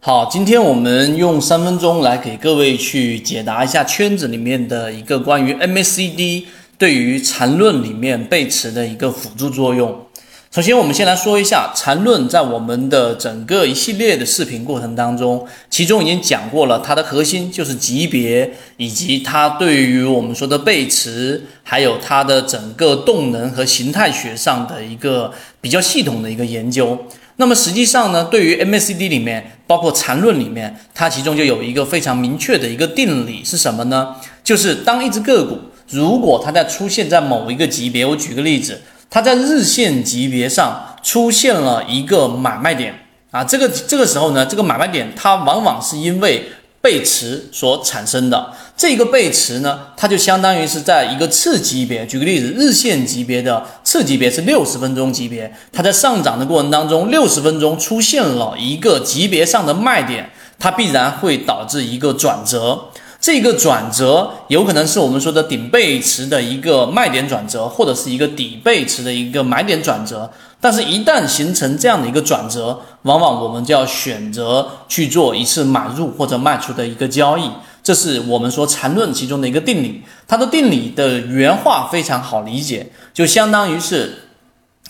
好，今天我们用三分钟来给各位去解答一下圈子里面的一个关于 MACD 对于缠论里面背驰的一个辅助作用。首先，我们先来说一下缠论在我们的整个一系列的视频过程当中，其中已经讲过了，它的核心就是级别，以及它对于我们说的背驰，还有它的整个动能和形态学上的一个比较系统的一个研究。那么实际上呢，对于 MACD 里面，包括缠论里面，它其中就有一个非常明确的一个定理是什么呢？就是当一只个股如果它在出现在某一个级别，我举个例子，它在日线级别上出现了一个买卖点啊，这个这个时候呢，这个买卖点它往往是因为。背驰所产生的这个背驰呢，它就相当于是在一个次级别。举个例子，日线级别的次级别是六十分钟级别，它在上涨的过程当中，六十分钟出现了一个级别上的卖点，它必然会导致一个转折。这个转折有可能是我们说的顶背驰的一个卖点转折，或者是一个底背驰的一个买点转折。但是，一旦形成这样的一个转折，往往我们就要选择去做一次买入或者卖出的一个交易。这是我们说缠论其中的一个定理。它的定理的原话非常好理解，就相当于是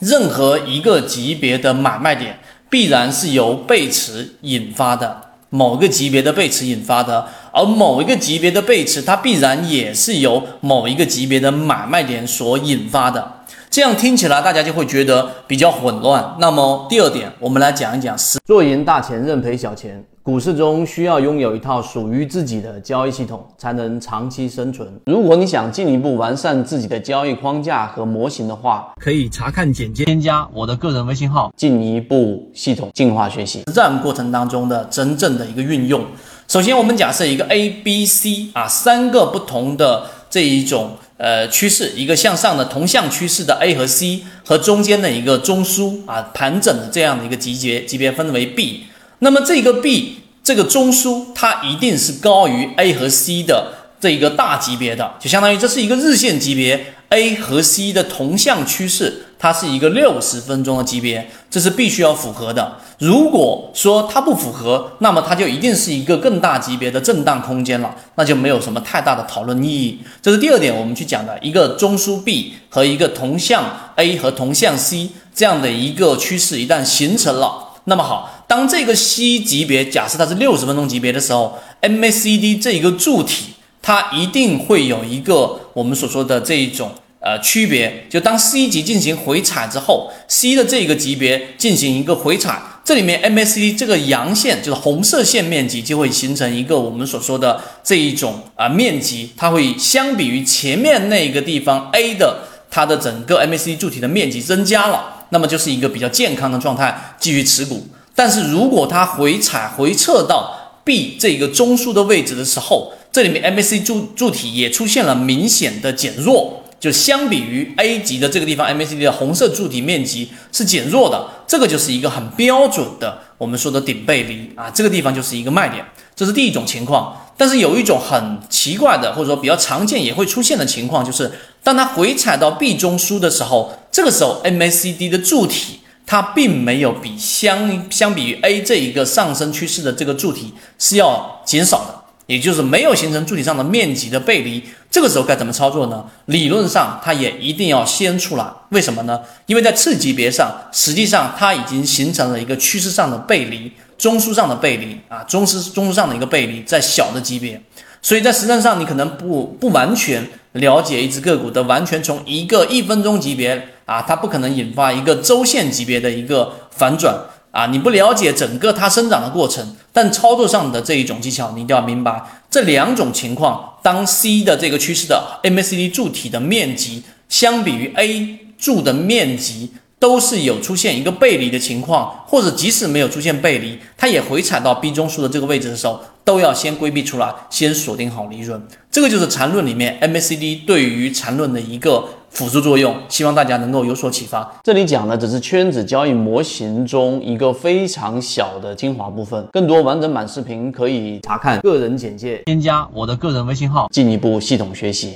任何一个级别的买卖点，必然是由背驰引发的。某个级别的背驰引发的，而某一个级别的背驰，它必然也是由某一个级别的买卖点所引发的。这样听起来，大家就会觉得比较混乱。那么第二点，我们来讲一讲：做赢大钱，认赔小钱。股市中需要拥有一套属于自己的交易系统，才能长期生存。如果你想进一步完善自己的交易框架和模型的话，可以查看简介，添加我的个人微信号，进一步系统进化学习实战过程当中的真正的一个运用。首先，我们假设一个 A、B、C 啊三个不同的这一种呃趋势，一个向上的同向趋势的 A 和 C，和中间的一个中枢啊盘整的这样的一个级别，级别分为 B。那么这个 B 这个中枢它一定是高于 A 和 C 的这一个大级别的，就相当于这是一个日线级别 A 和 C 的同向趋势，它是一个六十分钟的级别，这是必须要符合的。如果说它不符合，那么它就一定是一个更大级别的震荡空间了，那就没有什么太大的讨论意义。这是第二点，我们去讲的一个中枢 B 和一个同向 A 和同向 C 这样的一个趋势一旦形成了。那么好，当这个 C 级别假设它是六十分钟级别的时候，MACD 这一个柱体它一定会有一个我们所说的这一种呃区别，就当 C 级进行回踩之后，C 的这一个级别进行一个回踩，这里面 MACD 这个阳线就是红色线面积就会形成一个我们所说的这一种啊面积，它会相比于前面那个地方 A 的它的整个 MACD 柱体的面积增加了。那么就是一个比较健康的状态，继续持股。但是如果它回踩回撤到 B 这个中枢的位置的时候，这里面 MACD 柱柱体也出现了明显的减弱，就相比于 A 级的这个地方 MACD 的红色柱体面积是减弱的，这个就是一个很标准的我们说的顶背离啊，这个地方就是一个卖点，这是第一种情况。但是有一种很奇怪的，或者说比较常见也会出现的情况，就是当它回踩到 B 中枢的时候。这个时候，MACD 的柱体它并没有比相相比于 A 这一个上升趋势的这个柱体是要减少的，也就是没有形成柱体上的面积的背离。这个时候该怎么操作呢？理论上它也一定要先出来，为什么呢？因为在次级别上，实际上它已经形成了一个趋势上的背离，中枢上的背离啊，中枢中枢上的一个背离，在小的级别。所以在实战上，你可能不不完全了解一只个股的完全从一个一分钟级别啊，它不可能引发一个周线级别的一个反转啊，你不了解整个它生长的过程，但操作上的这一种技巧，你一定要明白这两种情况。当 C 的这个趋势的 MACD 柱体的面积相比于 A 柱的面积。都是有出现一个背离的情况，或者即使没有出现背离，它也回踩到 B 中枢的这个位置的时候，都要先规避出来，先锁定好利润。这个就是缠论里面 MACD 对于缠论的一个辅助作用，希望大家能够有所启发。这里讲的只是圈子交易模型中一个非常小的精华部分，更多完整版视频可以查看个人简介，添加我的个人微信号，进一步系统学习。